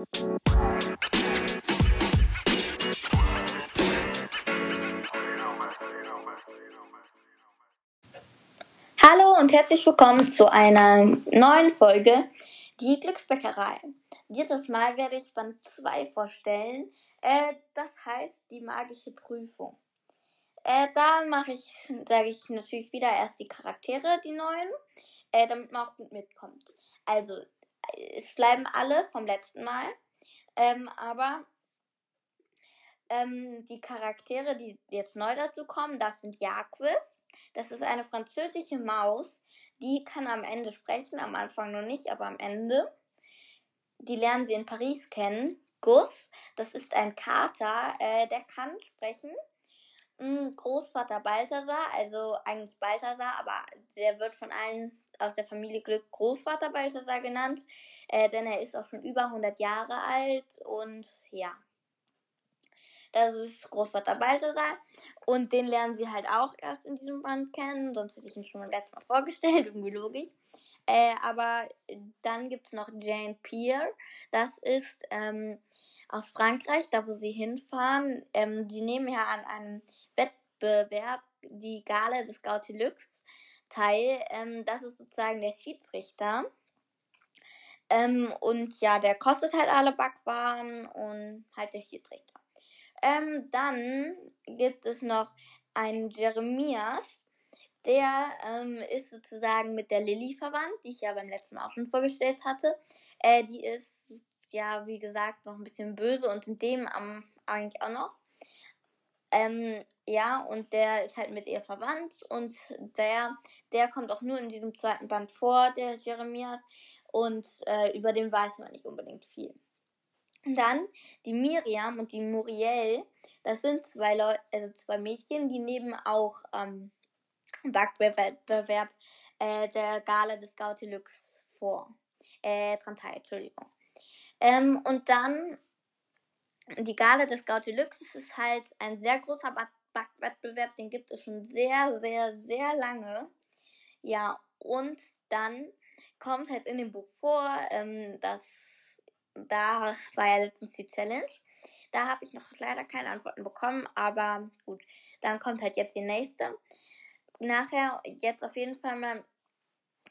Hallo und herzlich willkommen zu einer neuen Folge Die Glücksbäckerei. Dieses Mal werde ich Band 2 vorstellen. Äh, das heißt die magische Prüfung. Äh, da mache ich, sage ich natürlich wieder erst die Charaktere, die neuen, äh, damit man auch gut mitkommt. Also, es bleiben alle vom letzten Mal, ähm, aber ähm, die Charaktere, die jetzt neu dazu kommen, das sind Jaquis. Das ist eine französische Maus, die kann am Ende sprechen, am Anfang noch nicht, aber am Ende. Die lernen sie in Paris kennen. Gus, das ist ein Kater, äh, der kann sprechen. Hm, Großvater Balthasar, also eigentlich Balthasar, aber der wird von allen aus der Familie Glück Großvater Balthasar genannt, äh, denn er ist auch schon über 100 Jahre alt und ja. Das ist Großvater Balthasar und den lernen sie halt auch erst in diesem Band kennen, sonst hätte ich ihn schon beim letzten Mal vorgestellt, irgendwie logisch. Äh, aber dann gibt es noch Jane Pierre, das ist ähm, aus Frankreich, da wo sie hinfahren. Ähm, die nehmen ja an einem Wettbewerb die Gala des Gautilux teil. Ähm, das ist sozusagen der Schiedsrichter. Ähm, und ja, der kostet halt alle Backwaren und halt der Schiedsrichter. Ähm, dann gibt es noch einen Jeremias. Der ähm, ist sozusagen mit der Lilly verwandt, die ich ja beim letzten Mal auch schon vorgestellt hatte. Äh, die ist ja, wie gesagt, noch ein bisschen böse und in dem am, eigentlich auch noch. Ähm, ja, und der ist halt mit ihr verwandt und der, der kommt auch nur in diesem zweiten Band vor, der Jeremias. Und äh, über den weiß man nicht unbedingt viel. Dann die Miriam und die Muriel, das sind zwei Leute, also zwei Mädchen, die nehmen auch ähm, Backwettbewerb äh, der Gala des Gautilux vor. Äh, dran teil, Entschuldigung. Ähm, und dann die Gala des Gautilux ist halt ein sehr großer Backwettbewerb, den gibt es schon sehr, sehr, sehr lange. Ja, und dann kommt halt in dem Buch vor, ähm, dass da war ja letztens die Challenge. Da habe ich noch leider keine Antworten bekommen, aber gut, dann kommt halt jetzt die nächste. Nachher, jetzt auf jeden Fall mal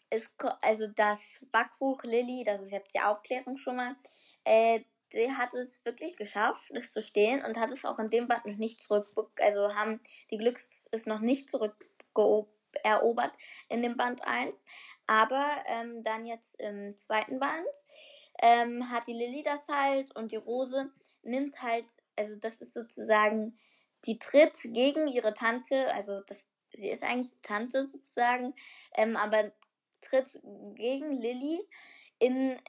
ist, also das Backbuch Lilly, das ist jetzt die Aufklärung schon mal, äh, die hat es wirklich geschafft, das zu stehen und hat es auch in dem Band noch nicht zurück, also haben die Glücks ist noch nicht zurückerobert in dem Band 1, aber ähm, dann jetzt im zweiten Band ähm, hat die Lilly das halt und die Rose nimmt halt, also das ist sozusagen, die tritt gegen ihre Tante, also das, sie ist eigentlich Tante sozusagen, ähm, aber tritt gegen Lilly in,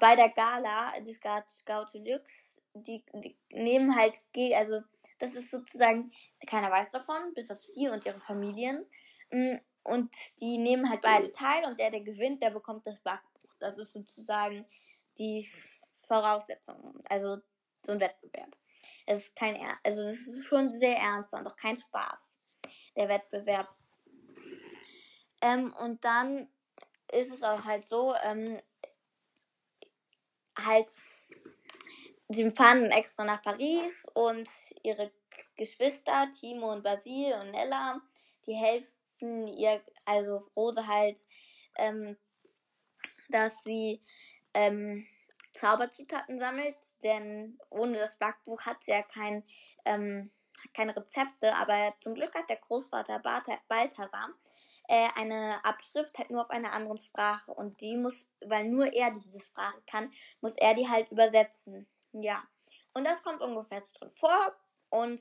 bei der Gala des Scout Deluxe. Die, die nehmen halt, also das ist sozusagen, keiner weiß davon, bis auf sie und ihre Familien. Mm, und die nehmen halt beide teil und der, der gewinnt, der bekommt das Backbuch. Das ist sozusagen die Voraussetzung, also so ein Wettbewerb. Es ist kein, also es ist schon sehr ernst und auch kein Spaß, der Wettbewerb. Ähm, und dann ist es auch halt so, ähm, halt, sie fahren extra nach Paris und ihre Geschwister, Timo und Basil und Nella, die helfen ihr, also Rose halt, ähm, dass sie ähm, Zauberzutaten sammelt, denn ohne das Backbuch hat sie ja kein, ähm, keine Rezepte, aber zum Glück hat der Großvater Balthasar äh, eine Abschrift halt nur auf einer anderen Sprache und die muss, weil nur er diese Sprache kann, muss er die halt übersetzen. Ja. Und das kommt ungefähr so drin vor und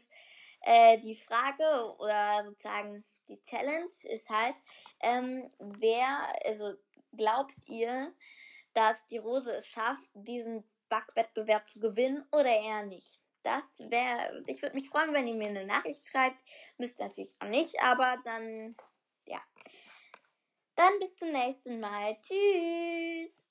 äh, die Frage oder sozusagen die Challenge ist halt, ähm, wer, also glaubt ihr, dass die Rose es schafft, diesen Backwettbewerb zu gewinnen oder eher nicht? Das wäre, ich würde mich freuen, wenn ihr mir eine Nachricht schreibt. Müsst ihr natürlich auch nicht, aber dann ja. Dann bis zum nächsten Mal. Tschüss.